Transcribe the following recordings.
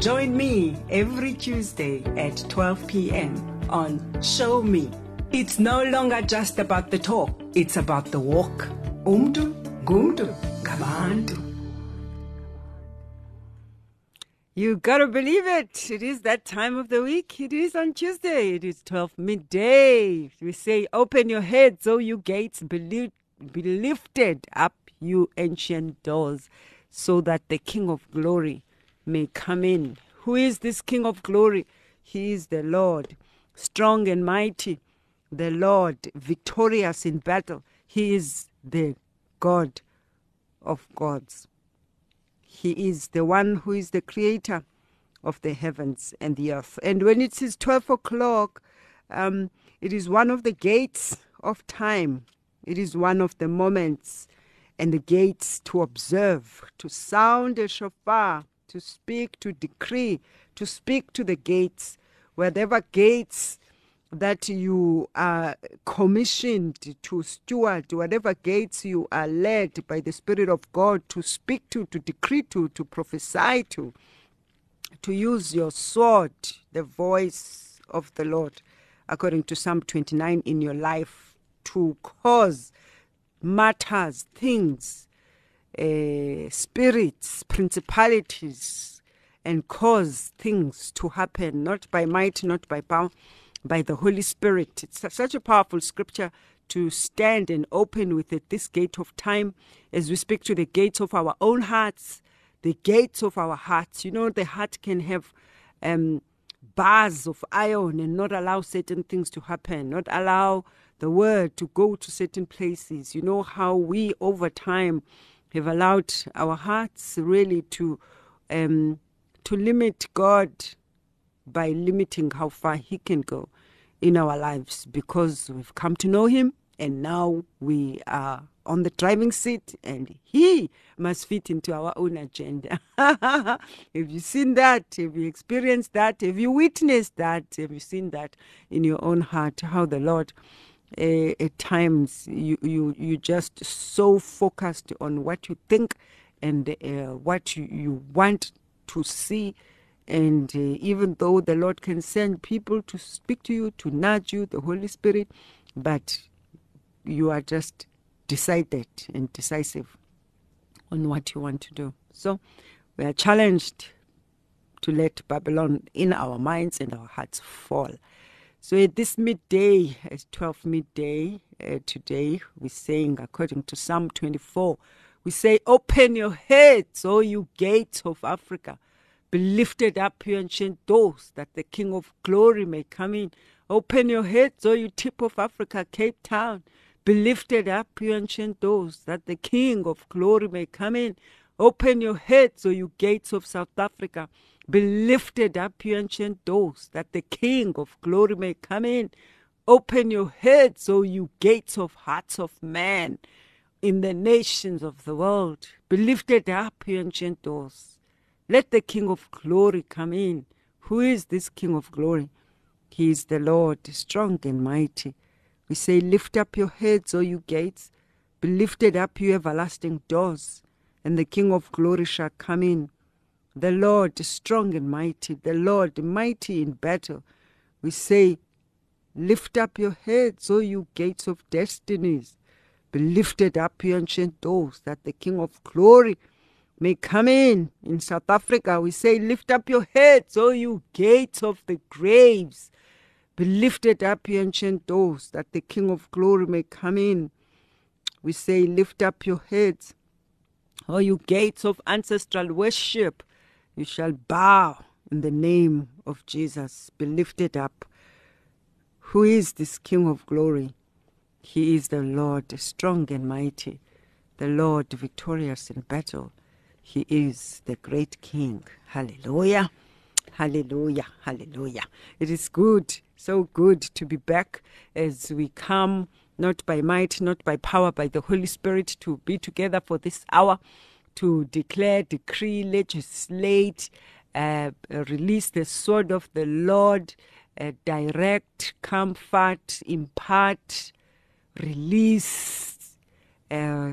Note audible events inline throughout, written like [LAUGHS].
Join me every Tuesday at 12 p.m. on Show Me. It's no longer just about the talk, it's about the walk. Umdu, gumdu, gabandu. You gotta believe it. It is that time of the week. It is on Tuesday. It is 12 midday. We say, Open your heads, O you gates, be, be lifted up, you ancient doors, so that the King of glory may come in. Who is this King of glory? He is the Lord, strong and mighty, the Lord, victorious in battle. He is the God of gods. He is the one who is the creator of the heavens and the earth. And when it is 12 o'clock, um, it is one of the gates of time. It is one of the moments and the gates to observe, to sound a shofar, to speak, to decree, to speak to the gates, whatever gates that you are commissioned to steward, whatever gates you are led by the Spirit of God to speak to, to decree to, to prophesy to, to use your sword, the voice of the Lord, according to Psalm 29 in your life, to cause matters, things, uh, spirits, principalities, and cause things to happen, not by might, not by power, by the Holy Spirit. It's such a powerful scripture to stand and open with it, this gate of time, as we speak to the gates of our own hearts, the gates of our hearts. You know, the heart can have um, bars of iron and not allow certain things to happen, not allow the word to go to certain places. You know how we, over time, have allowed our hearts really to um, to limit God by limiting how far He can go in our lives because we've come to know Him and now we are on the driving seat and He must fit into our own agenda. [LAUGHS] have you seen that? Have you experienced that? Have you witnessed that? Have you seen that in your own heart? How the Lord. Uh, at times you, you you just so focused on what you think and uh, what you, you want to see and uh, even though the Lord can send people to speak to you, to nudge you, the Holy Spirit, but you are just decided and decisive on what you want to do. So we are challenged to let Babylon in our minds and our hearts fall. So at this midday, at 12 midday uh, today, we're saying, according to Psalm 24, we say, Open your heads, O you gates of Africa. Be lifted up, you ancient doors, that the King of glory may come in. Open your heads, O you tip of Africa, Cape Town. Be lifted up, you ancient doors, that the King of glory may come in. Open your heads, O you gates of South Africa. Be lifted up, you ancient doors, that the King of glory may come in. Open your heads, O you gates of hearts of man, in the nations of the world. Be lifted up, you ancient doors. Let the King of glory come in. Who is this King of glory? He is the Lord, strong and mighty. We say, Lift up your heads, O you gates. Be lifted up, you everlasting doors, and the King of glory shall come in. The Lord strong and mighty, the Lord mighty in battle. We say, Lift up your heads, O you gates of destinies. Be lifted up, you ancient doors, that the King of glory may come in. In South Africa, we say, Lift up your heads, O you gates of the graves. Be lifted up, you ancient doors, that the King of glory may come in. We say, Lift up your heads, O you gates of ancestral worship. You shall bow in the name of Jesus. Be lifted up. Who is this King of glory? He is the Lord, strong and mighty, the Lord victorious in battle. He is the great King. Hallelujah. Hallelujah, hallelujah. It is good, so good to be back as we come, not by might, not by power, by the Holy Spirit, to be together for this hour, to declare, decree, legislate, uh, release the sword of the Lord, uh, direct, comfort, impart, release, uh,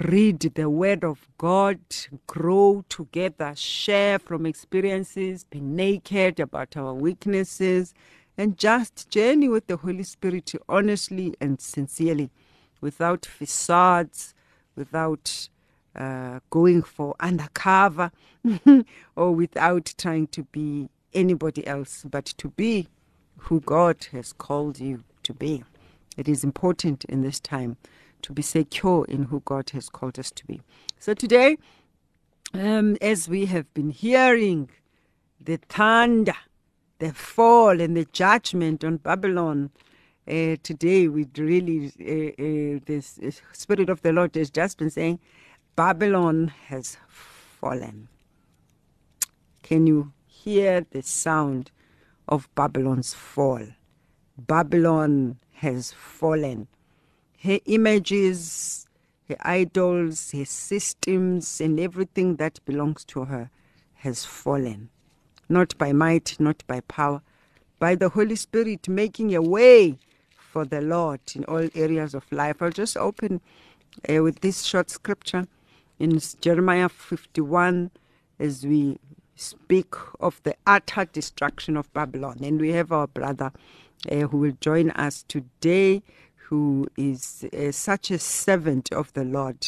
read the word of God, grow together, share from experiences, be naked about our weaknesses, and just journey with the Holy Spirit honestly and sincerely, without facades, without uh, going for undercover, [LAUGHS] or without trying to be anybody else, but to be who God has called you to be. It is important in this time to be secure in who God has called us to be. So today, um, as we have been hearing the thunder, the fall, and the judgment on Babylon, uh, today we really, uh, uh, this Spirit of the Lord has just been saying, Babylon has fallen. Can you hear the sound of Babylon's fall? Babylon has fallen her images, her idols, her systems, and everything that belongs to her has fallen. Not by might, not by power, by the Holy Spirit making a way for the Lord in all areas of life. I'll just open uh, with this short scripture in Jeremiah 51 as we speak of the utter destruction of Babylon. And we have our brother uh, who will join us today who is uh, such a servant of the Lord.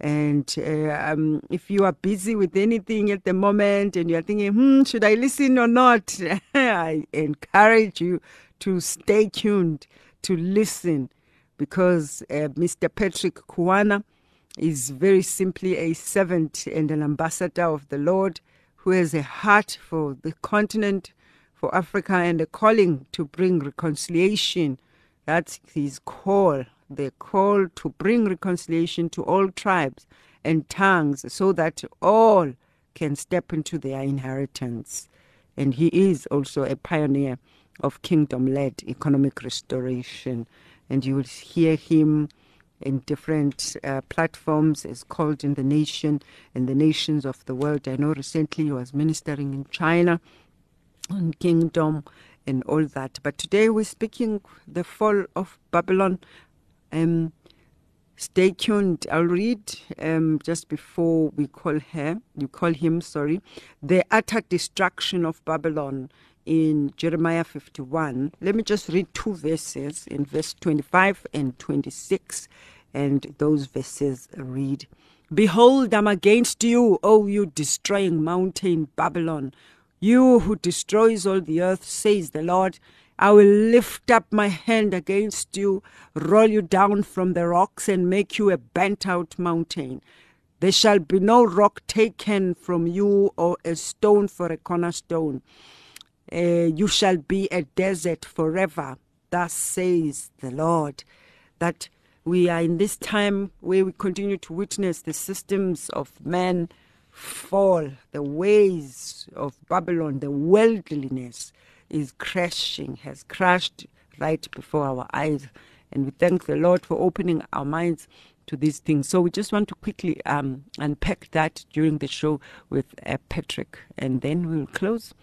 And uh, um, if you are busy with anything at the moment and you're thinking, hmm, should I listen or not? [LAUGHS] I encourage you to stay tuned, to listen, because uh, Mr. Patrick Kuwana is very simply a servant and an ambassador of the Lord who has a heart for the continent, for Africa, and a calling to bring reconciliation that's his call, the call to bring reconciliation to all tribes and tongues so that all can step into their inheritance. And he is also a pioneer of kingdom led economic restoration. And you will hear him in different uh, platforms is called in the nation and the nations of the world. I know recently he was ministering in China on kingdom and all that. But today we're speaking the fall of Babylon. Um, stay tuned. I'll read um, just before we call her, you call him, sorry, the utter destruction of Babylon in Jeremiah 51. Let me just read two verses in verse 25 and 26. And those verses read, Behold, I'm against you, O you destroying mountain Babylon you who destroys all the earth, says the Lord, I will lift up my hand against you, roll you down from the rocks, and make you a bent out mountain. There shall be no rock taken from you, or a stone for a cornerstone. Uh, you shall be a desert forever. Thus says the Lord. That we are in this time where we continue to witness the systems of man fall, the ways of Babylon, the worldliness is crashing, has crashed right before our eyes. And we thank the Lord for opening our minds to these things. So we just want to quickly um, unpack that during the show with uh, Patrick. And then we'll close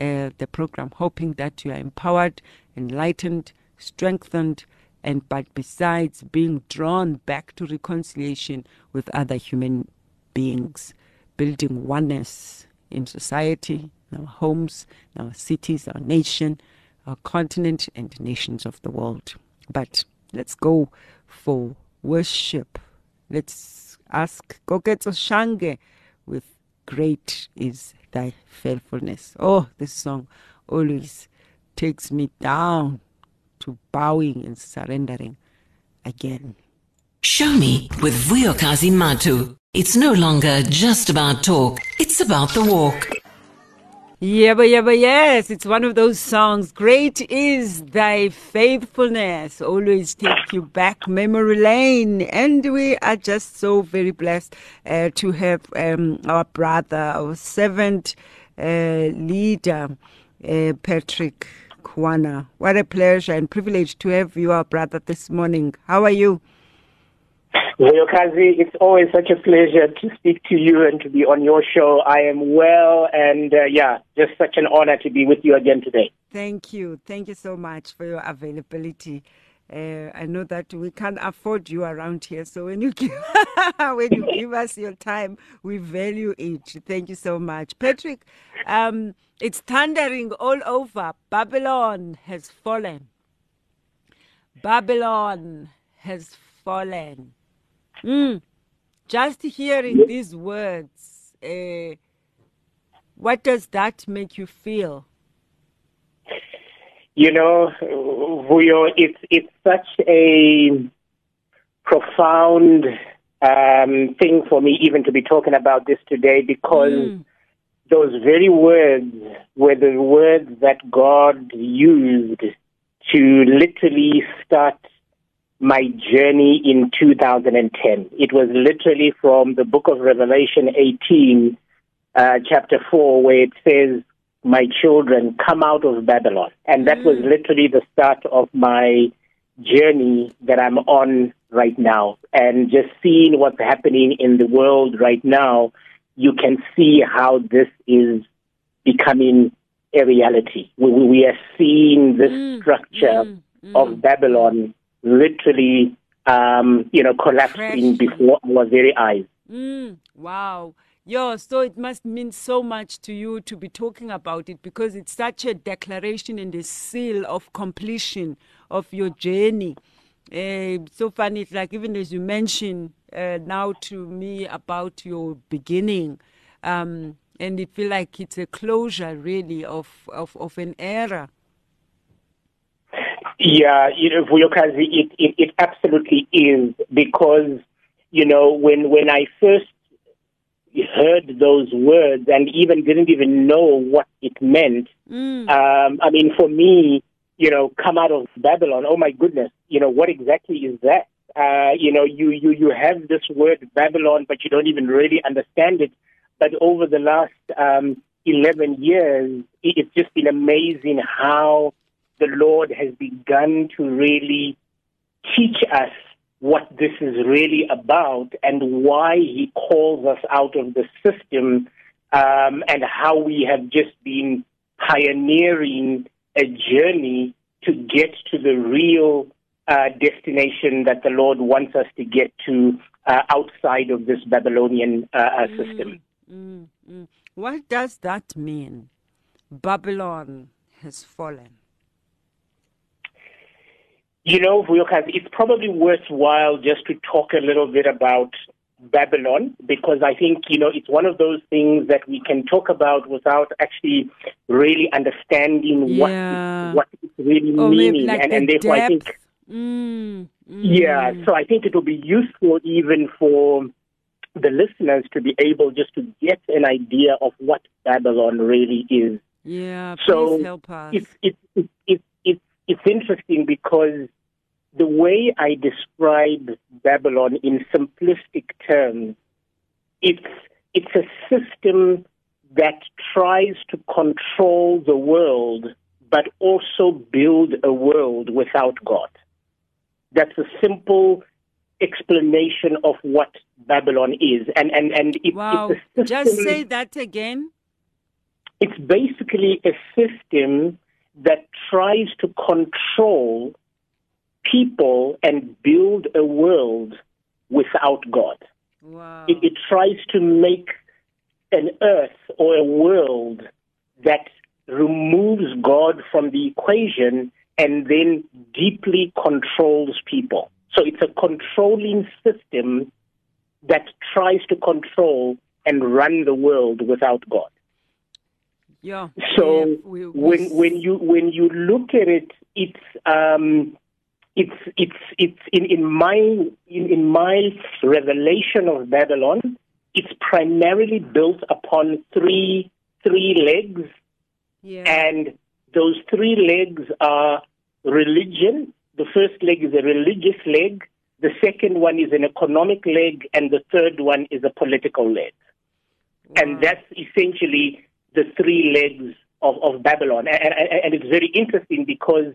uh, the program, hoping that you are empowered, enlightened, strengthened, and but besides being drawn back to reconciliation with other human beings building oneness in society, in our homes, in our cities, our nation, our continent, and nations of the world. But let's go for worship. Let's ask Gogetso Shange with Great is Thy Faithfulness. Oh, this song always takes me down to bowing and surrendering again. Show me with Vuyokazi Matu. It's no longer just about talk, it's about the walk. Yeah, but yeah, but yes, it's one of those songs. Great is thy faithfulness. Always take you back memory lane. And we are just so very blessed uh, to have um, our brother, our servant, uh, leader, uh, Patrick Kuwana. What a pleasure and privilege to have you, our brother, this morning. How are you? Vuyokazi, it's always such a pleasure to speak to you and to be on your show. I am well, and uh, yeah, just such an honor to be with you again today. Thank you. Thank you so much for your availability. Uh, I know that we can't afford you around here, so when you [LAUGHS] give when you give us your time, we value it. Thank you so much, Patrick. Um, it's thundering all over. Babylon has fallen. Babylon has fallen. Mm. Just hearing these words, uh, what does that make you feel? You know, Vuyo, it's it's such a profound um, thing for me even to be talking about this today because Mm. those very words were the words that God used to literally start my journey in 2010. It was literally from the book of Revelation 18, uh, chapter 4, where it says, My children, come out of Babylon. And that was literally the start of my journey that I'm on right now. And just seeing what's happening in the world right now, you can see how this is becoming a reality. We, we- we are seeing this Mm, structure mm, mm. of Babylon literally, um, you know, collapsing Crashing. before our very eyes. Mm, wow. Yo, so it must mean so much to you to be talking about it because it's such a declaration and a seal of completion of your journey. Uh, so funny, it's like even as you mentioned uh, now to me about your beginning, um, and it feel like it's a closure really of, of, of an era. Yeah, you know, Vuyokazi, it, it, it absolutely is because, you know, when, when I first heard those words and even didn't even know what it meant, Mm, um, I mean, for me, you know, come out of Babylon, oh my goodness, you know, what exactly is that? Uh, you know, you, you, you have this word Babylon, but you don't even really understand it. But over the last um, 11 years, it- it's just been amazing how the Lord has begun to really teach us what this is really about and why He calls us out of the system um, and how we have just been pioneering a journey to get to the real uh, destination that the Lord wants us to get to uh, outside of this Babylonian uh, uh, system. mm, mm. What does that mean? Babylon has fallen. You know, Vuyokas, it's probably worthwhile just to talk a little bit about Babylon because I think, you know, it's one of those things that we can talk about without actually really understanding Yeah. what, what it's really Or meaning. like and, the and therefore, I think, Mm, mm. yeah, so I think it will be useful even for the listeners to be able just to get an idea of what Babylon really is. Yeah, please So help us. it's it's it's it's it's interesting because the way I describe Babylon in simplistic terms, it's it's a system that tries to control the world, but also build a world without God. That's a simple explanation of what Babylon is, and and and it, wow. it's a Just say that again. it's basically a system that tries to control people and build a world without God. Wow. It, it tries to make an earth or a world that removes God from the equation and then deeply controls people. So it's a controlling system that tries to control and run the world without God. Yeah. So yeah, we, we when when you when you look at it, it's um, it's it's it's in, in my in, in my revelation of Babylon, it's primarily built upon three three legs, yeah. and those three legs are religion. The first leg is a religious leg. The second one is an economic leg, and the third one is a political leg. And that's essentially the three legs of, of Babylon. And, and, and it's very interesting because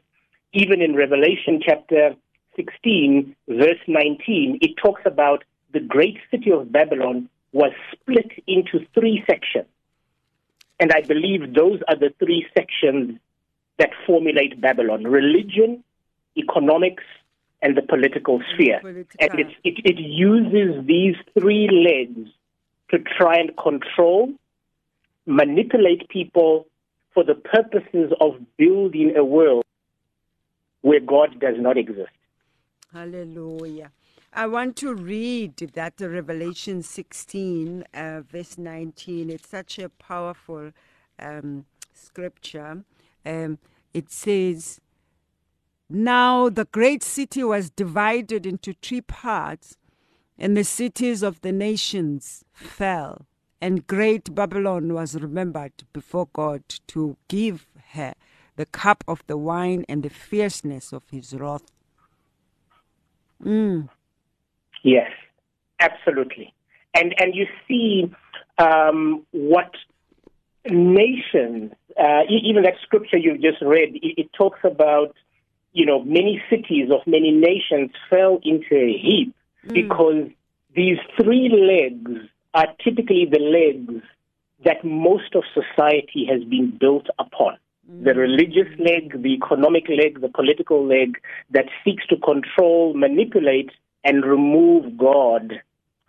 even in Revelation chapter 16, verse 19, it talks about the great city of Babylon was split into three sections. And I believe those are the three sections that formulate Babylon religion, economics, and the political sphere. Political. And it's, it, it uses these three legs to try and control, manipulate people for the purposes of building a world where God does not exist. Hallelujah. I want to read that Revelation 16, uh, verse 19. It's such a powerful um, scripture. Um, it says, Now the great city was divided into three parts, and the cities of the nations fell. And great Babylon was remembered before God to give her the cup of the wine and the fierceness of his wrath. Mm. Yes, absolutely. And and you see um, what nations, uh, even that scripture you just read, it, it talks about you know many cities of many nations fell into a heap because these three legs are typically the legs that most of society has been built upon. Mm. The religious leg, the economic leg, the political leg that seeks to control, manipulate, and remove God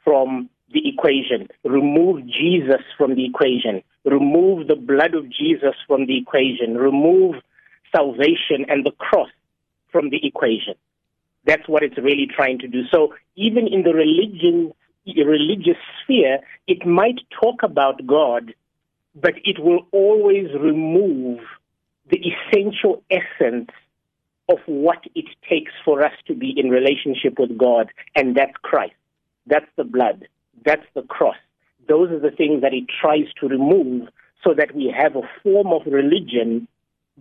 from the equation, remove Jesus from the equation, remove the blood of Jesus from the equation, remove salvation and the cross from the equation. That's what it's really trying to do. So even in the religion, religious sphere, it might talk about God, but it will always remove the essential essence of what it takes for us to be in relationship with God, and that's Christ. That's the blood. That's the cross. Those are the things that it tries to remove so that we have a form of religion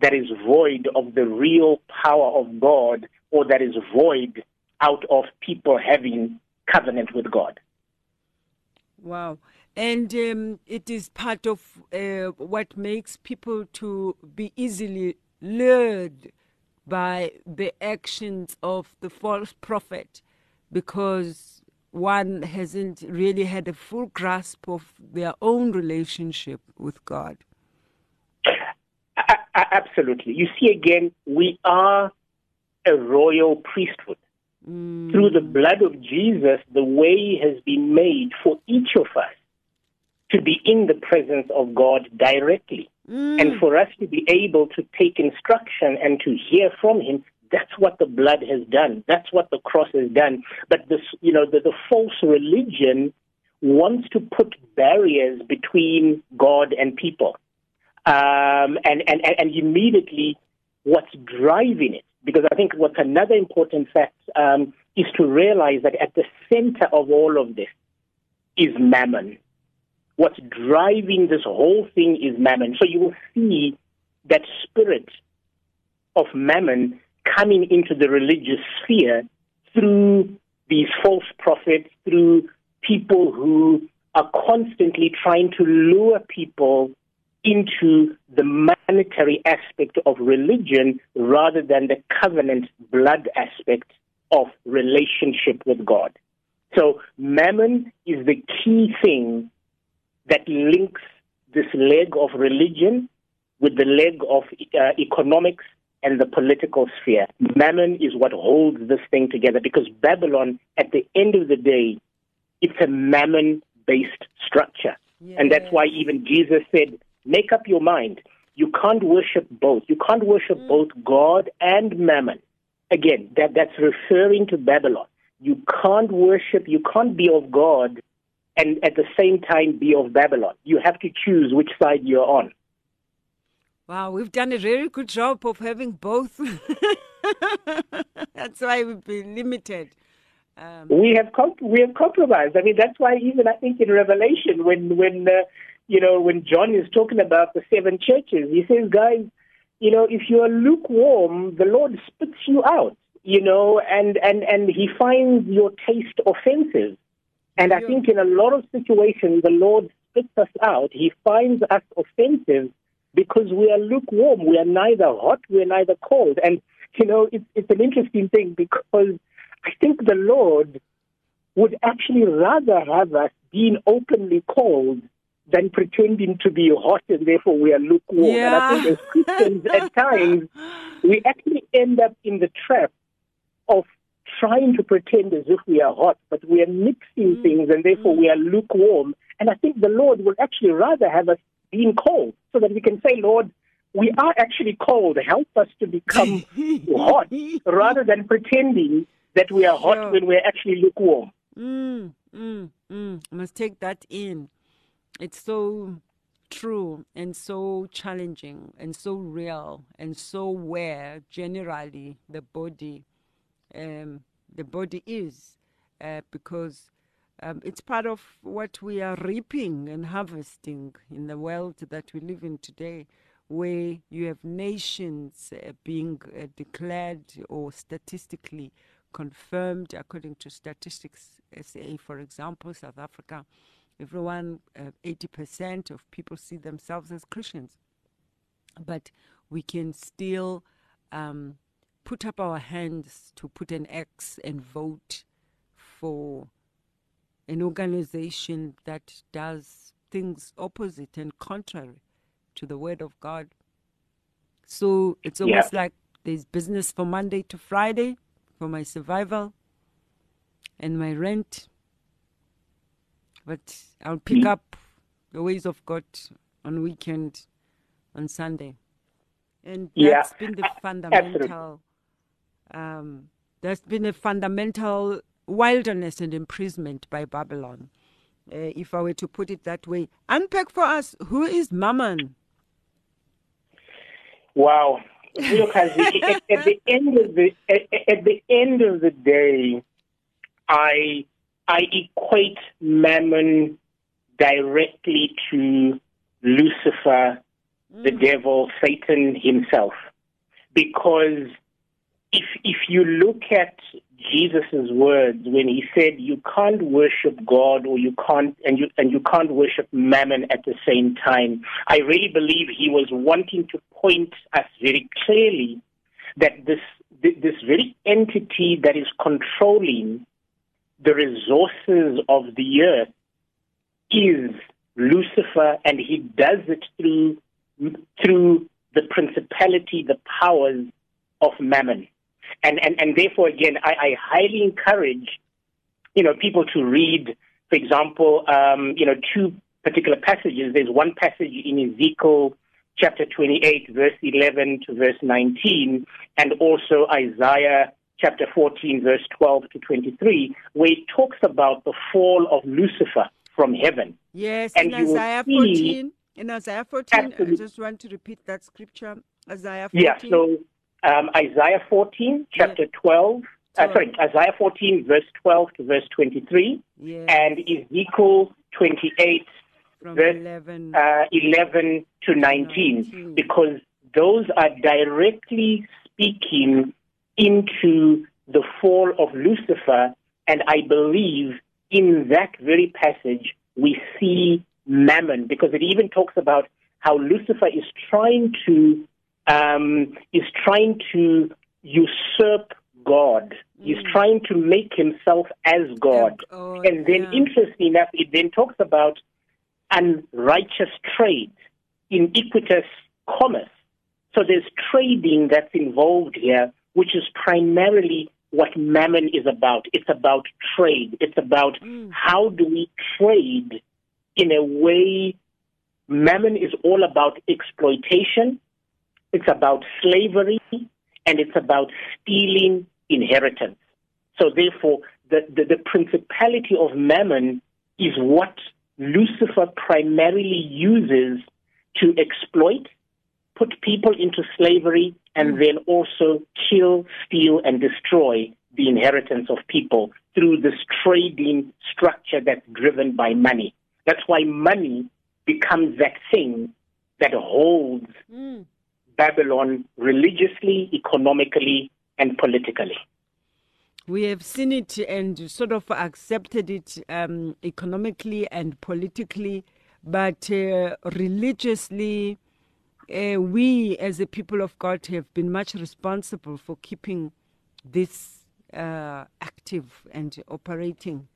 that is void of the real power of God or that is void out of people having covenant with God. Wow. And um, it is part of uh, what makes people to be easily lured by the actions of the false prophet because one hasn't really had a full grasp of their own relationship with God. Absolutely. You see, again, we are a royal priesthood. Through the blood of Jesus, the way has been made for each of us to be in the presence of God directly. And for us to be able to take instruction and to hear from Him, that's what the blood has done. That's what the cross has done. But this, you know, the, the false religion wants to put barriers between God and people. Um, and, and, and and immediately what's driving it. Because I think what's another important fact um, is to realize that at the center of all of this is mammon. What's driving this whole thing is mammon. So you will see that spirit of mammon coming into the religious sphere through these false prophets, through people who are constantly trying to lure people into the monetary aspect of religion rather than the covenant blood aspect of relationship with God. So mammon is the key thing that links this leg of religion with the leg of uh, economics and the political sphere. Mammon is what holds this thing together because Babylon, at the end of the day, it's a mammon based structure. And that's why even Jesus said, make up your mind. You can't worship both. You can't worship both God and mammon. Again, that, that's referring to Babylon. You can't worship, you can't be of God and at the same time be of Babylon. You have to choose which side you're on. Wow, we've done a very good job of having both. [LAUGHS] That's why we've been limited. Um, We have comp- we have compromised. I mean, that's why even I think in Revelation, when when uh, you know when John is talking about the seven churches, he says, guys, you know, if you are lukewarm, the Lord spits you out. You know, and and and He finds your taste offensive. And I Yeah. think in a lot of situations, the Lord spits us out. He finds us offensive because we are lukewarm. We are neither hot, we are neither cold. And, you know, it's, it's an interesting thing because I think the Lord would actually rather have us being openly cold than pretending to be hot and therefore we are lukewarm. Yeah. And I think as Christians, at [LAUGHS] times, we actually end up in the trap of trying to pretend as if we are hot, but we are mixing things and therefore we are lukewarm. And I think the Lord would actually rather have us being cold so that we can say, Lord, we are actually cold. Help us to become [LAUGHS] hot rather than pretending that we are hot Sure. when we're actually lukewarm. Mm, mm, mm. I must take that in. It's so true and so challenging and so real and so where generally the body, um, the body is, uh, because um, it's part of what we are reaping and harvesting in the world that we live in today, where you have nations uh, being uh, declared or statistically confirmed according to statistics SA, for example, South Africa, everyone, uh, 80% of people see themselves as Christians. But we can still um, put up our hands to put an X and vote for an organization that does things opposite and contrary to the word of God. So it's Yeah. almost like there's business from Monday to Friday for my survival and my rent. But I'll pick Mm. up the ways of God on weekend, on Sunday. And Yeah, that's been the fundamental um, there's been a fundamental wilderness and imprisonment by Babylon. Uh, if I were to put it that way, unpack for us who is Mammon? Wow. [LAUGHS] Look, at the, at, at the end of the at, at the end of the day, I I equate Mammon directly to Lucifer, the mm. devil, Satan himself, because if if you look at Jesus' words when he said you can't worship God or you can't and you and you can't worship mammon at the same time, I really believe he was wanting to point us very clearly that this this very entity that is controlling the resources of the earth is Lucifer, and he does it through through the principality, the powers of mammon. And, and, and therefore, again, I, I highly encourage, you know, people to read, for example, um, you know, two particular passages. There's one passage in Ezekiel chapter 28, verse 11 to verse 19, and also Isaiah chapter 14, verse 12 to 23, where it talks about the fall of Lucifer from heaven. Yes, And in Isaiah 14. In Isaiah 14, absolutely. I just want to repeat that scripture. Isaiah 14. Yeah, so um, Isaiah 14, chapter 12, uh, sorry, Isaiah 14, verse 12 to verse 23, Yes, and Ezekiel 28, from verse 11. uh, 11 to 19, 19. because those are directly speaking into the fall of Lucifer, and I believe in that very passage we see mammon, because it even talks about how Lucifer is trying to um, is trying to usurp God. He's trying to make himself as God. God, and then, yeah. interesting enough, it then talks about unrighteous trade, iniquitous commerce. So there's trading that's involved here, which is primarily what mammon is about. It's about trade. It's about mm. how do we trade in a way. Mammon is all about exploitation. It's about slavery, and it's about stealing inheritance. So therefore, the, the, the principality of mammon is what Lucifer primarily uses to exploit, put people into slavery, and then also kill, steal, and destroy the inheritance of people through this trading structure that's driven by money. That's why money becomes that thing that holds Mm. Babylon religiously, economically, and politically. We have seen it and sort of accepted it um, economically and politically, but uh, religiously, uh, we as the people of God have been much responsible for keeping this uh, active and operating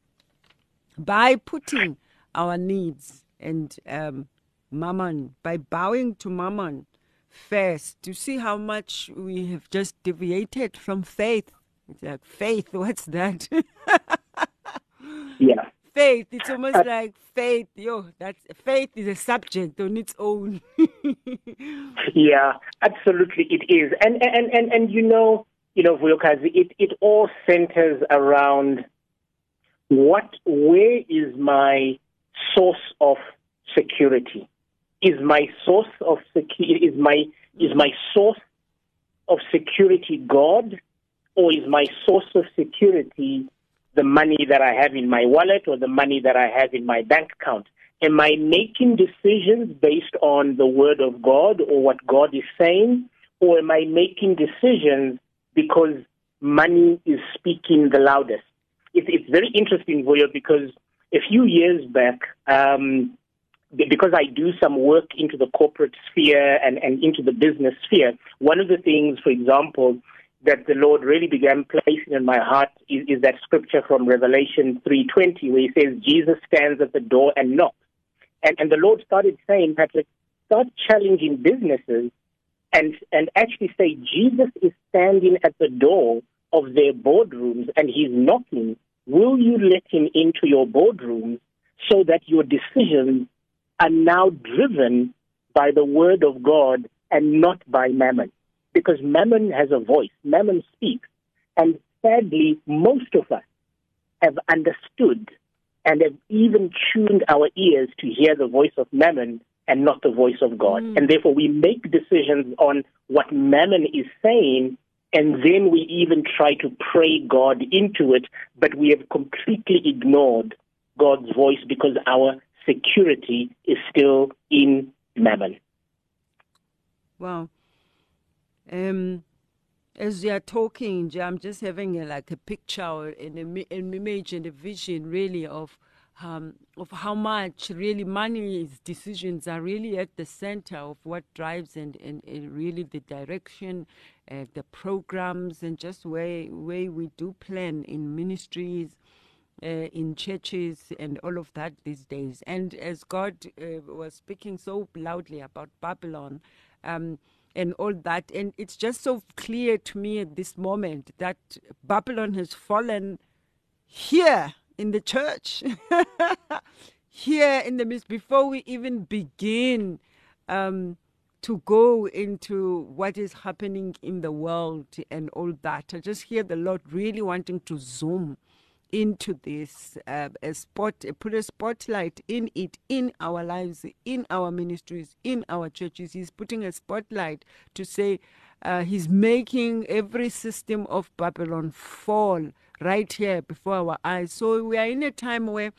by putting our needs and um, mammon, by bowing to mammon first, to see how much we have just deviated from faith. It's like, faith, what's that? [LAUGHS] Yeah. Faith, it's [LAUGHS] almost like faith. Yo, that's faith is a subject on its own. [LAUGHS] Yeah, absolutely it is. And and and and you know, you know, Vuyokazi, it it all centers around what where is my source of security? Is my source of security is my is my source of security God or is my source of security the money that I have in my wallet or the money that I have in my bank account? Am I making decisions based on the word of God or what God is saying? Or am I making decisions because money is speaking the loudest? It, it's very interesting, Vuyo, because a few years back, um, because I do some work into the corporate sphere and, and into the business sphere, one of the things, for example, that the Lord really began placing in my heart is, is that scripture from Revelation 3.20 where he says, Jesus stands at the door and knocks. And, and the Lord started saying, Patrick, start challenging businesses and, and actually say, Jesus is standing at the door of their boardrooms and he's knocking. Will you let him into your boardrooms so that your decisions are now driven by the word of God and not by mammon? Because mammon has a voice, mammon speaks. And sadly, most of us have understood and have even tuned our ears to hear the voice of mammon and not the voice of God. Mm. And therefore, we make decisions on what mammon is saying, and then we even try to pray God into it, but we have completely ignored God's voice because our security is still in mammon. Wow. Um, as you are talking, I'm just having a, like a picture or an, an image and a vision really of um, of how much really money's decisions are really at the center of what drives and, and, and really the direction, uh, the programs, and just where where we do plan in ministries uh, in churches and all of that these days. And as God uh, was speaking so loudly about Babylon um, and all that, and it's just so clear to me at this moment that Babylon has fallen here in the church, [LAUGHS] here in the midst, before we even begin. Um, to go into what is happening in the world and all that. I just hear the Lord really wanting to zoom into this uh, a spot put a spotlight in it in our lives in our ministries in our churches he's putting a spotlight to say uh, he's making every system of babylon fall right here before our eyes so we are in a time where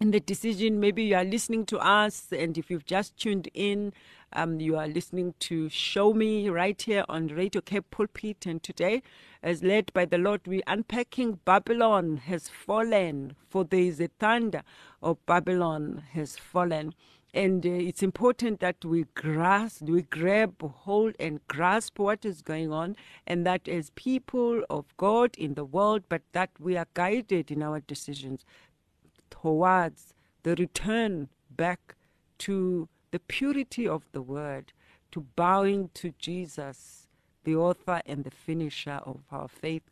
in the decision. Maybe you are listening to us, and if you've just tuned in, um, you are listening to Show Me right here on Radio Cape Pulpit. And today, as led by the Lord, we're unpacking Babylon has fallen, for there is a thunder of Babylon has fallen. And uh, it's important that we grasp, we grab hold and grasp what is going on, and that as people of God in the world, but that we are guided in our decisions towards the return back to the purity of the word, to bowing to Jesus, the author and the finisher of our faith,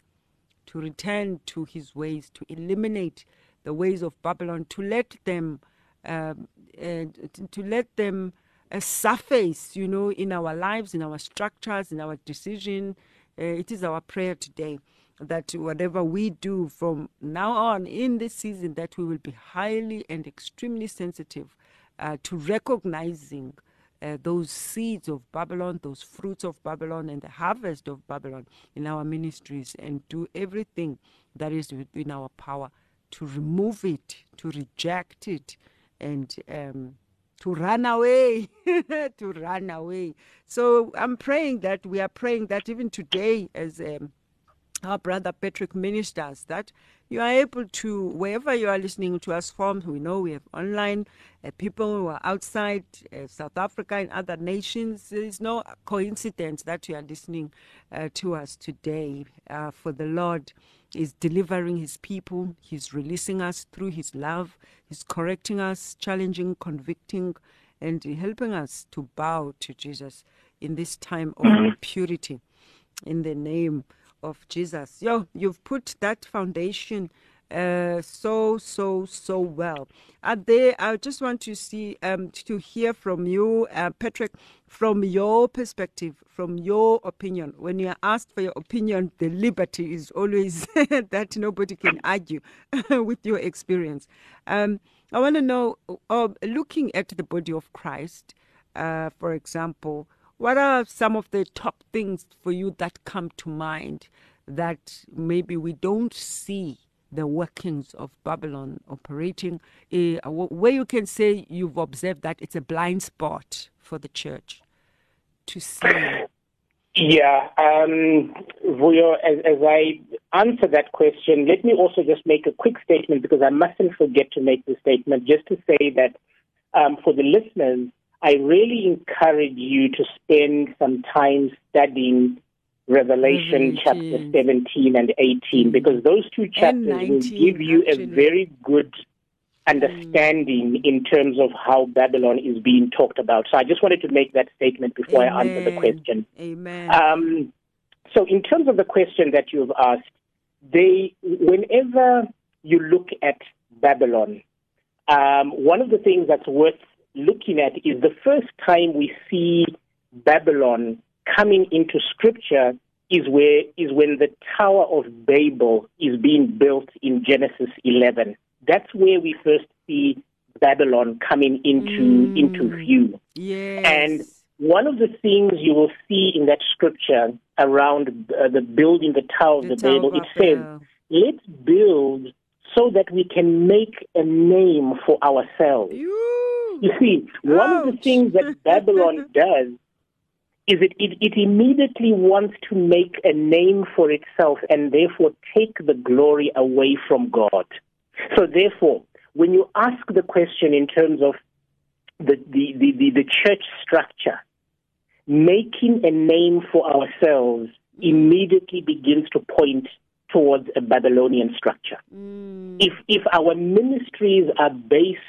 to return to his ways, to eliminate the ways of Babylon, to let them, um, to- let them uh, surface, you know, in our lives, in our structures, in our decision. Uh, it is our prayer today that whatever we do from now on in this season, that we will be highly and extremely sensitive to recognizing uh, those seeds of Babylon, those fruits of Babylon, and the harvest of Babylon in our ministries, and do everything that is within our power to remove it, to reject it, and um, to run away, [LAUGHS] to run away. So I'm praying that we are praying that even today, as um, our brother Patrick ministers that you are able to, wherever you are listening to us from, we know we have online uh, people who are outside uh, South Africa and other nations. There is no coincidence that you are listening uh, to us today. Uh, for the Lord is delivering his people, he's releasing us through his love, he's correcting us, challenging, convicting, and helping us to bow to Jesus in this time of purity. In the name of Jesus. Yo, you've put that foundation uh, so so so well. Are there? I just want to see um to hear from you, uh, Patrick, from your perspective, from your opinion. When you are asked for your opinion, the liberty is always [LAUGHS] that nobody can argue [LAUGHS] with your experience. Um, I want to know, uh, looking at the body of Christ, uh, for example. What are some of the top things for you that come to mind that maybe we don't see the workings of Babylon operating, uh, where you can say you've observed that it's a blind spot for the church to see? Yeah, um, Vuyo, as, as I answer that question, let me also just make a quick statement because I mustn't forget to make the statement just to say that um, for the listeners, I really encourage you to spend some time studying Revelation Revelation. chapter 17 and 18 because those two chapters will give you actually. a very good understanding in terms of how Babylon is being talked about. So I just wanted to make that statement before I answer the question. Amen. Um, so, in terms of the question that you've asked, they, whenever you look at Babylon, um, one of the things that's worth looking at is the first time we see Babylon coming into Scripture is where is when the Tower of Babel is being built in Genesis 11. That's where we first see Babylon coming into Mm. into view. yes. and one of the things you will see in that scripture around uh, the building the Tower of The the, Babel, it says, let's build so that we can make a name for ourselves. You. You see, one of the things that [LAUGHS] Babylon does is it, it, it immediately wants to make a name for itself and therefore take the glory away from God. So therefore, when you ask the question in terms of the, the, the, the, the church structure, making a name for ourselves immediately begins to point towards a Babylonian structure. Mm. If, if our ministries are based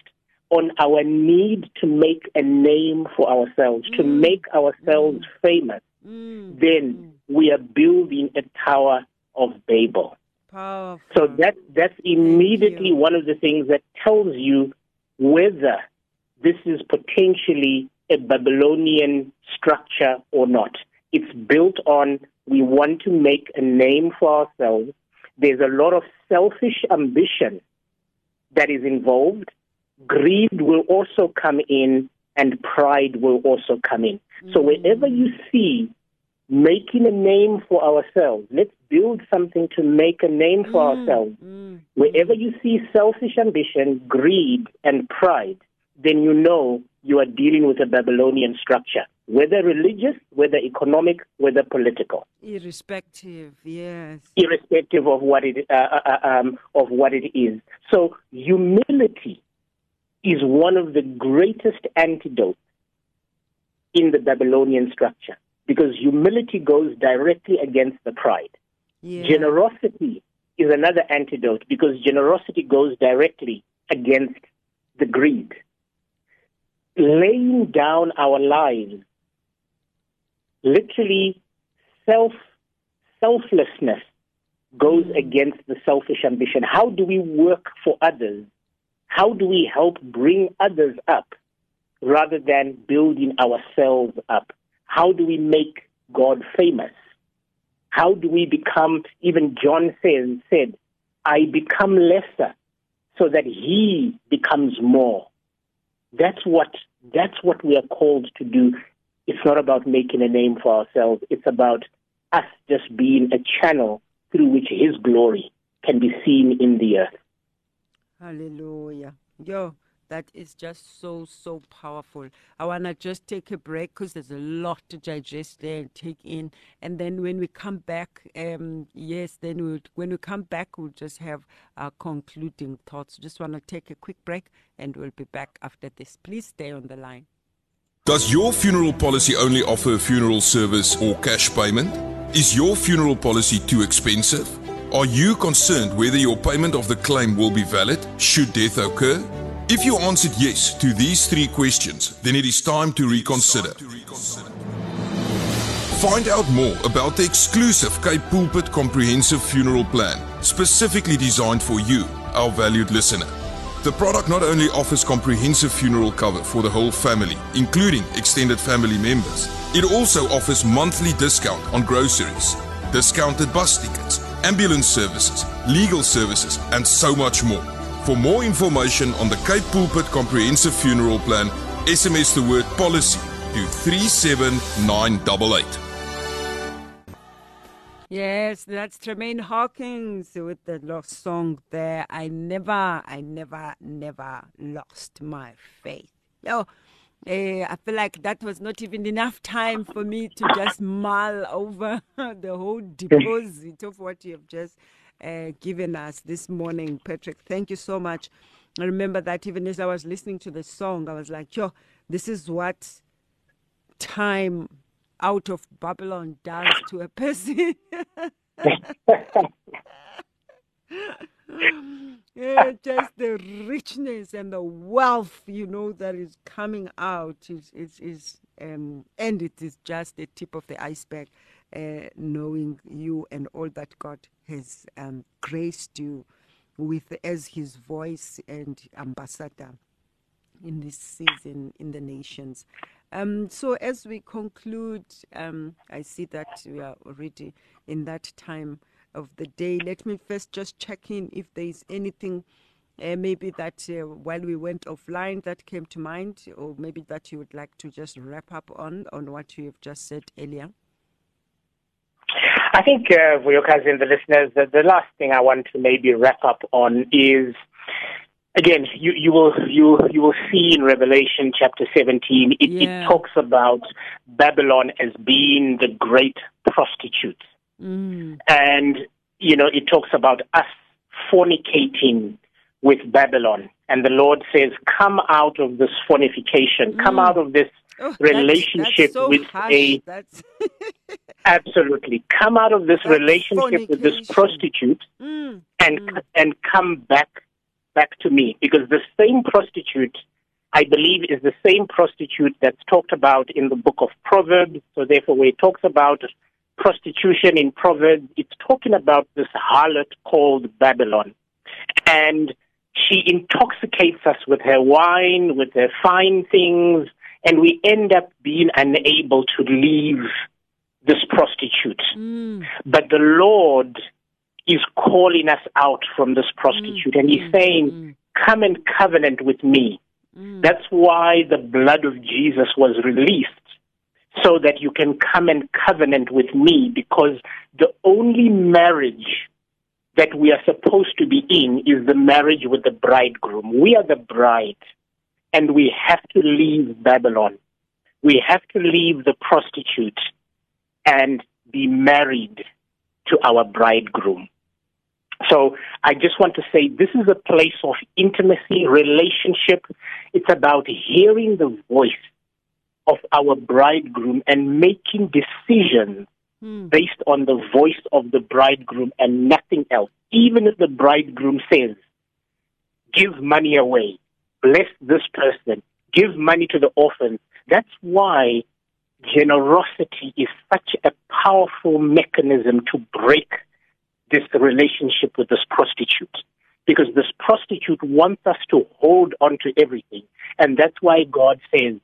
on our need to make a name for ourselves, to mm. make ourselves mm. famous, Mm. then mm. we are building a Tower of Babel. Powerful. So that that's immediately one of the things that tells you whether this is potentially a Babylonian structure or not. It's built on we want to make a name for ourselves. There's a lot of selfish ambition that is involved. Greed will also come in and pride will also come in. So wherever you see making a name for ourselves, let's build something to make a name for ourselves. Mm. Wherever you see selfish ambition, greed, and pride, then you know you are dealing with a Babylonian structure, whether religious, whether economic, whether political, Irrespective, yes. irrespective of what it uh, uh, uh, um, of what it is. So humility is one of the greatest antidotes in the Babylonian structure because humility goes directly against the pride. Yeah. Generosity is another antidote because generosity goes directly against the greed. Laying down our lives, literally self selflessness goes against the selfish ambition. How do we work for others? How do we help bring others up rather than building ourselves up? How do we make God famous? How do we become, even John says, said, I become lesser so that he becomes more. That's what, that's what we are called to do. It's not about making a name for ourselves. It's about us just being a channel through which his glory can be seen in the earth. Hallelujah. Yo, That is just so, so powerful. I want to just take a break because there's a lot to digest there and take in. And then when we come back, um, yes, then we'll, when we come back, we'll just have our concluding thoughts. Just want to take a quick break and we'll be back after this. Please stay on the line. Does your funeral policy only offer funeral service or cash payment? Is your funeral policy too expensive? Are you concerned whether your payment of the claim will be valid should death occur? If you answered yes to these three questions, then it is time to reconsider. Find out more about the exclusive Cape Pulpit Comprehensive Funeral Plan, specifically designed for you, our valued listener. The product not only offers comprehensive funeral cover for the whole family, including extended family members, it also offers monthly discount on groceries, discounted bus tickets, ambulance services, legal services, and so much more. For more information on the Cape Pulpit Comprehensive Funeral Plan, SMS the word policy to 37988. Yes, that's Tramaine Hawkins with the lost song there. I never, I never, never lost my faith. Yo, eh, I feel like that was not even enough time for me to just mull over [LAUGHS] the whole deposit of what you have just uh, given us this morning, Patrick. Thank you so much. I remember that even as I was listening to the song, I was like, yo, this is what time out of Babylon does to a person. [LAUGHS] [LAUGHS] yeah, just the richness and the wealth, you know, that is coming out is is, is um, and it is just the tip of the iceberg. Uh, knowing you and all that God has um, graced you with as His voice and ambassador in this season in the nations. Um, so as we conclude, um, I see that we are already in that time of the day. Let me first just check in if there is anything, uh, maybe that uh, while we went offline that came to mind, or maybe that you would like to just wrap up on on what you have just said earlier. I think, uh, Vuyokazi, the listeners, the, the last thing I want to maybe wrap up on is again, you, you will you you will see in Revelation chapter 17, it, Yeah. it talks about Babylon as being the great prostitute, Mm. and you know it talks about us fornicating with Babylon, and the Lord says, "Come out of this fornication, come Mm. out of this Oh, relationship that's so with harsh. a That's [LAUGHS] absolutely come out of this That's relationship with this prostitute." mm. and Mm. and come back back to me because the same prostitute I believe is the same prostitute that's talked about in the book of Proverbs. So therefore when it talks about prostitution in Proverbs, it's talking about this harlot called Babylon. And she intoxicates us with her wine, with her fine things, and we end up being unable to leave this prostitute. Mm. But the Lord is calling us out from this prostitute, and He's saying, Mm. Come and covenant with me. Mm. That's why the blood of Jesus was released, so that you can come and covenant with me, because the only marriage that we are supposed to be in is the marriage with the bridegroom. We are the bride, and we have to leave Babylon. We have to leave the prostitute and be married to our bridegroom. So I just want to say this is a place of intimacy, relationship. It's about hearing the voice of our bridegroom and making decisions Mm. based on the voice of the bridegroom and nothing else. Even if the bridegroom says, give money away, bless this person, give money to the orphans. That's why generosity is such a powerful mechanism to break this relationship with this prostitute. Because this prostitute wants us to hold on to everything. And that's why God says,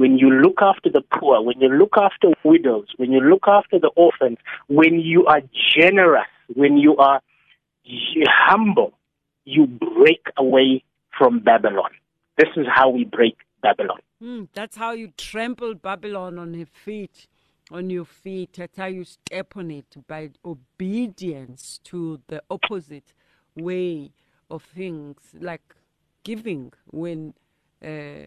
when you look after the poor, when you look after widows, when you look after the orphans, when you are generous, when you are humble, you break away from Babylon. This is how we break Babylon. Mm, that's how you trample Babylon on her feet, on your feet. That's how you step on it by obedience to the opposite way of things, like giving when uh,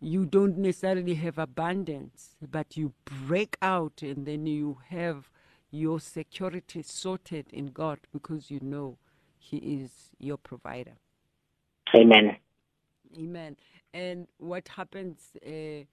you don't necessarily have abundance, but you break out and then you have your security sorted in God because you know He is your provider. Amen. Amen. And what happens uh,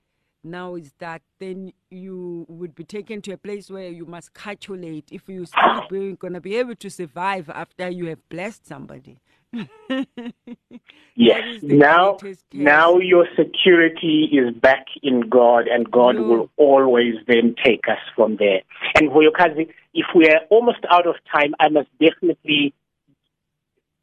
now is that then you would be taken to a place where you must calculate if you're still going to be able to survive after you have blessed somebody. [LAUGHS] Yes. That is the Now, now your security is back in God, and God will always then take us from there. And Vuyokazi, if we are almost out of time, I must definitely,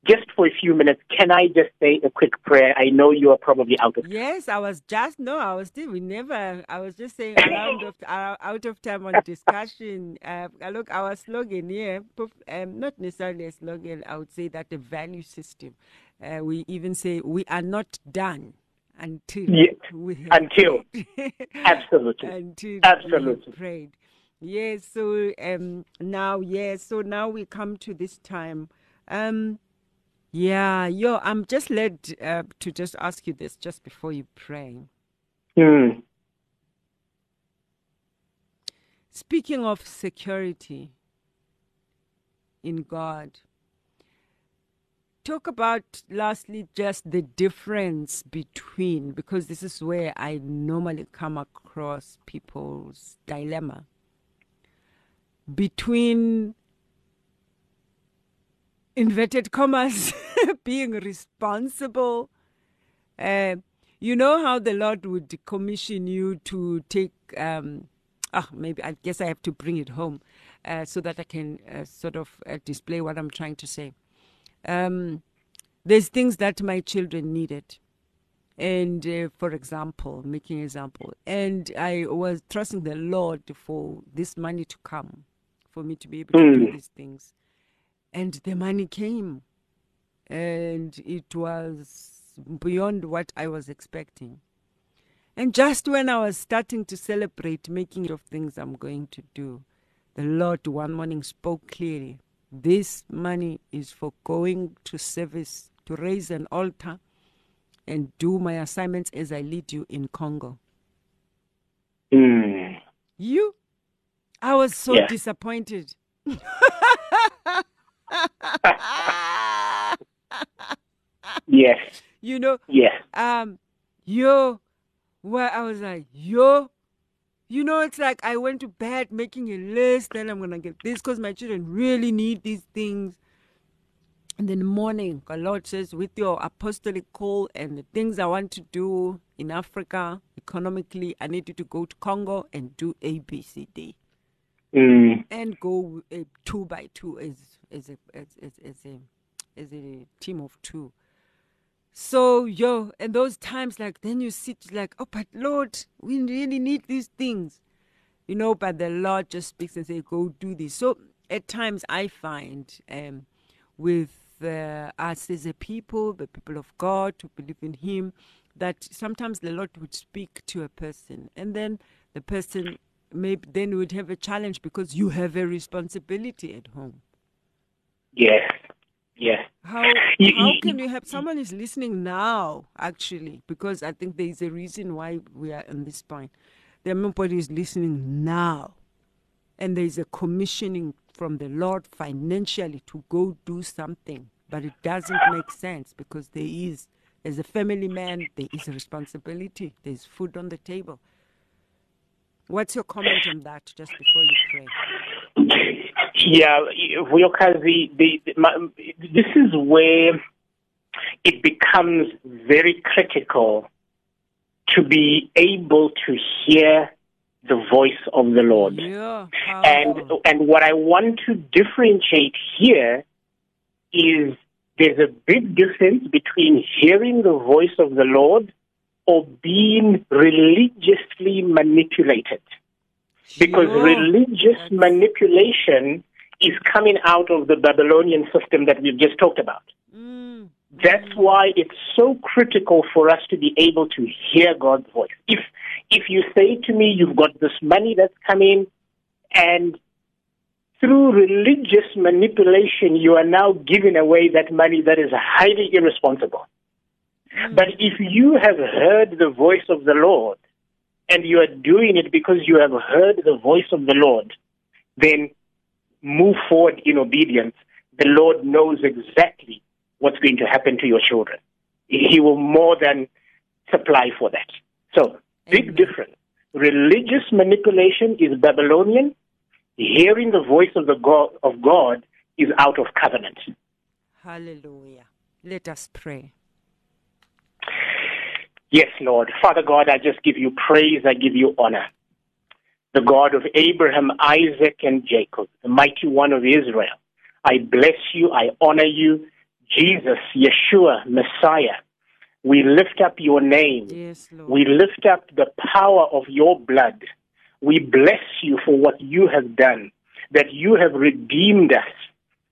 just for a few minutes, can I just say a quick prayer? I know you are probably out of time. Yes, I was just no, I was still. We never. I was just saying [COUGHS] around of out of time on discussion. Uh, look, our slogan here, um, not necessarily a slogan. I would say that the value system. Uh, we even say we are not done until Yeah, we until. Absolutely. [LAUGHS] until we Absolutely. prayed. Yes. So um, now, yes. So now we come to this time. Um, yeah, yo, I'm just led uh, to just ask you this just before you pray. Hmm. Speaking of security in God, talk about lastly just the difference between, because this is where I normally come across people's dilemma between inverted commas [LAUGHS] being responsible. Uh, you know how the Lord would commission you to take. Um, ah, maybe I guess I have to bring it home uh, so that I can uh, sort of uh, display what I'm trying to say. Um, there's things that my children needed. And uh, for example, making an example, and I was trusting the Lord for this money to come, for me to be able to do these things. And the money came, and it was beyond what I was expecting. And just when I was starting to celebrate making of things I'm going to do, the Lord one morning spoke clearly. This money is for going to service, to raise an altar, and do my assignments as I lead you in Congo. Hmm. You? I was so Yeah. disappointed. [LAUGHS] [LAUGHS] Yes. You know, Yes. um, yo, where I was like, yo, you know, it's like I went to bed making a list, then I'm gonna get this because my children really need these things. And then the morning, the Lord says, with your apostolic call and the things I want to do in Africa economically, I need you to go to Congo and do A, B, C, D, Hmm. and go uh, two by two as as a as, as, as a as a team of two. So yo, and those times like then you sit like, oh, but Lord, we really need these things, you know. But the Lord just speaks and say, go do this. So at times I find um, with uh, us as a people, the people of God who believe in Him, that sometimes the Lord would speak to a person, and then the person maybe then would have a challenge because you have a responsibility at home. Yes. Yes. How You- how can you have someone is listening now actually because I think there is a reason why we are on this point. Everybody is listening now, and there is a commissioning from the Lord financially to go do something, but it doesn't make sense because there is, as a family man, there is a responsibility. There is food on the table. What's your comment on that? Just before you pray. Yeah, Vuyokazi, the, the, my, this is where it becomes very critical to be able to hear the voice of the Lord. Yeah, And and what I want to differentiate here is there's a big difference between hearing the voice of the Lord or being religiously manipulated. Because Sure. religious That's- manipulation is coming out of the Babylonian system that we've just talked about. Mm, That's why it's so critical for us to be able to hear God's voice. If if you say to me, you've got this money that's coming, and through religious manipulation, you are now giving away that money that is highly irresponsible. But if you have heard the voice of the Lord and you are doing it because you have heard the voice of the Lord, then move forward in obedience. The Lord knows exactly what's going to happen to your children. He will more than supply for that. So, big difference. Religious manipulation is Babylonian. Hearing the voice of the God of God is out of covenant. Hallelujah. Let us pray. Yes, Lord. Father God, I just give you praise. I give you honor. The God of Abraham, Isaac, and Jacob, the mighty one of Israel. I bless you. I honor you. Jesus, Yeshua, Messiah. We lift up your name. Yes. We lift up the power of your blood. We bless you for what you have done, that you have redeemed us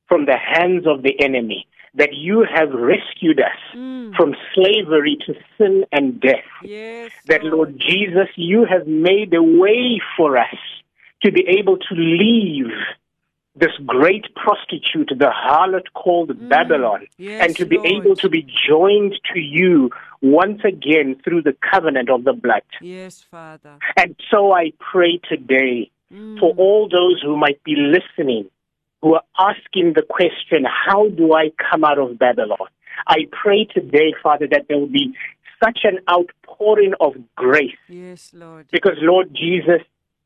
from the hands of the enemy, that you have rescued us Mm. from slavery to sin and death. Yes, That, Lord Jesus, you have made a way for us to be able to leave this great prostitute, the harlot called Babylon, Mm. Yes, and to be Lord. able to be joined to you once again through the covenant of the blood. Yes, Father. And so I pray today Mm. for all those who might be listening, who are asking the question, how do I come out of Babylon? I pray today, Father, that there will be such an outpouring of grace Yes, Lord. because, Lord Jesus,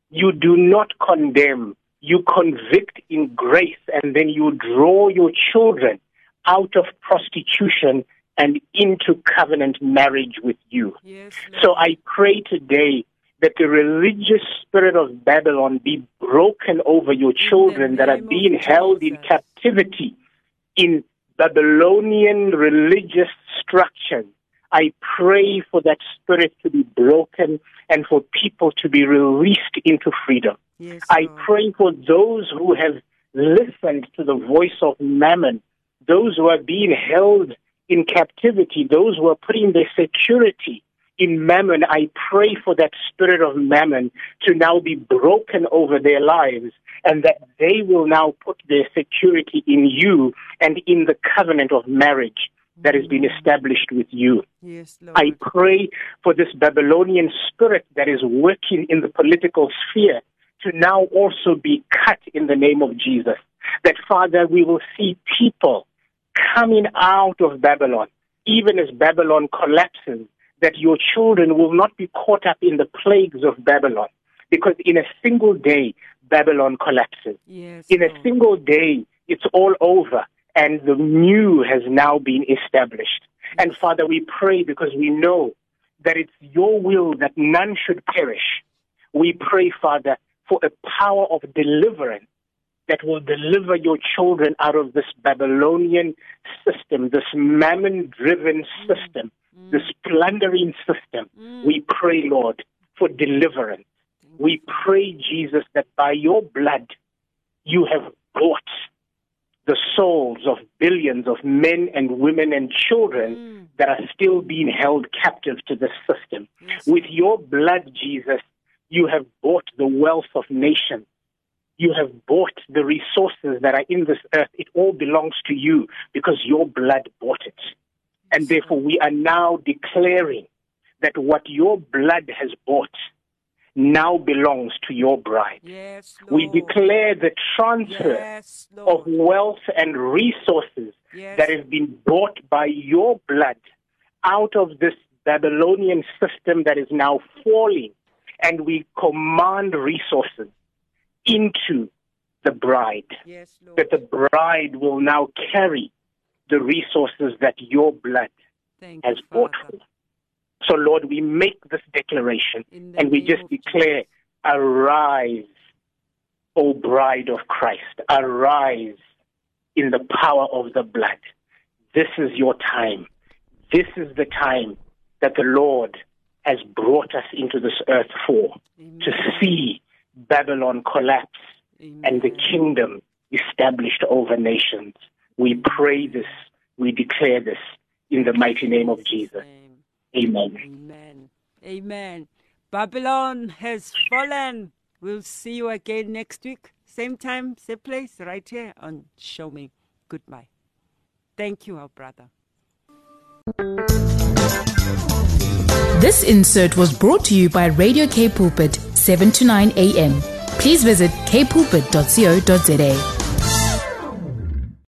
you do not condemn, you convict in grace, and then you draw your children out of prostitution and into covenant marriage with you. Yes, So I pray today that the religious spirit of Babylon be broken over your children that are being held in captivity in Babylonian religious structures. I pray for that spirit to be broken and for people to be released into freedom. yes, I pray for those who have listened to the voice of Mammon, those who are being held in captivity, those who are putting their security in Mammon. I pray for that spirit of Mammon to now be broken over their lives and that they will now put their security in you and in the covenant of marriage that has been established with you. Yes, Lord. I pray for this Babylonian spirit that is working in the political sphere to now also be cut in the name of Jesus. That, Father, we will see people coming out of Babylon, even as Babylon collapses, that your children will not be caught up in the plagues of Babylon. Because in a single day, Babylon collapses. yes, In a single day, it's all over, and the new has now been established. And Father, we pray because we know that it's your will that none should perish. We pray, Father, for a power of deliverance that will deliver your children out of this Babylonian system, this mammon driven mm. system, this plundering system. We pray, Lord, for deliverance. We pray, Jesus, that by your blood you have bought the souls of billions of men and women and children that are still being held captive to this system. With your blood, Jesus, you have bought the wealth of nations. You have bought the resources that are in this earth. It all belongs to you because your blood bought it. And therefore, we are now declaring that what your blood has bought now belongs to your bride. Yes, We declare the transfer Yes, of wealth and resources Yes. that has been bought by your blood out of this Babylonian system that is now falling. And we command resources into the bride, Yes, that the bride will now carry the resources that your blood Thank has bought for. So, Lord, we make this declaration and we just declare, Arise, O bride of Christ, arise in the power of the blood. This is your time. This is the time that the Lord has brought us into this earth for Amen. to see Babylon collapse and the kingdom established over nations. We pray this, we declare this in the mighty name of Jesus. Amen. Amen. Amen. Babylon has fallen. We'll see you again next week. Same time, same place, right here on Show Me. Goodbye. Thank you, our brother. This insert was brought to you by Radio Cape Pulpit, 7 to 9 a.m. Please visit capepulpit.co.za.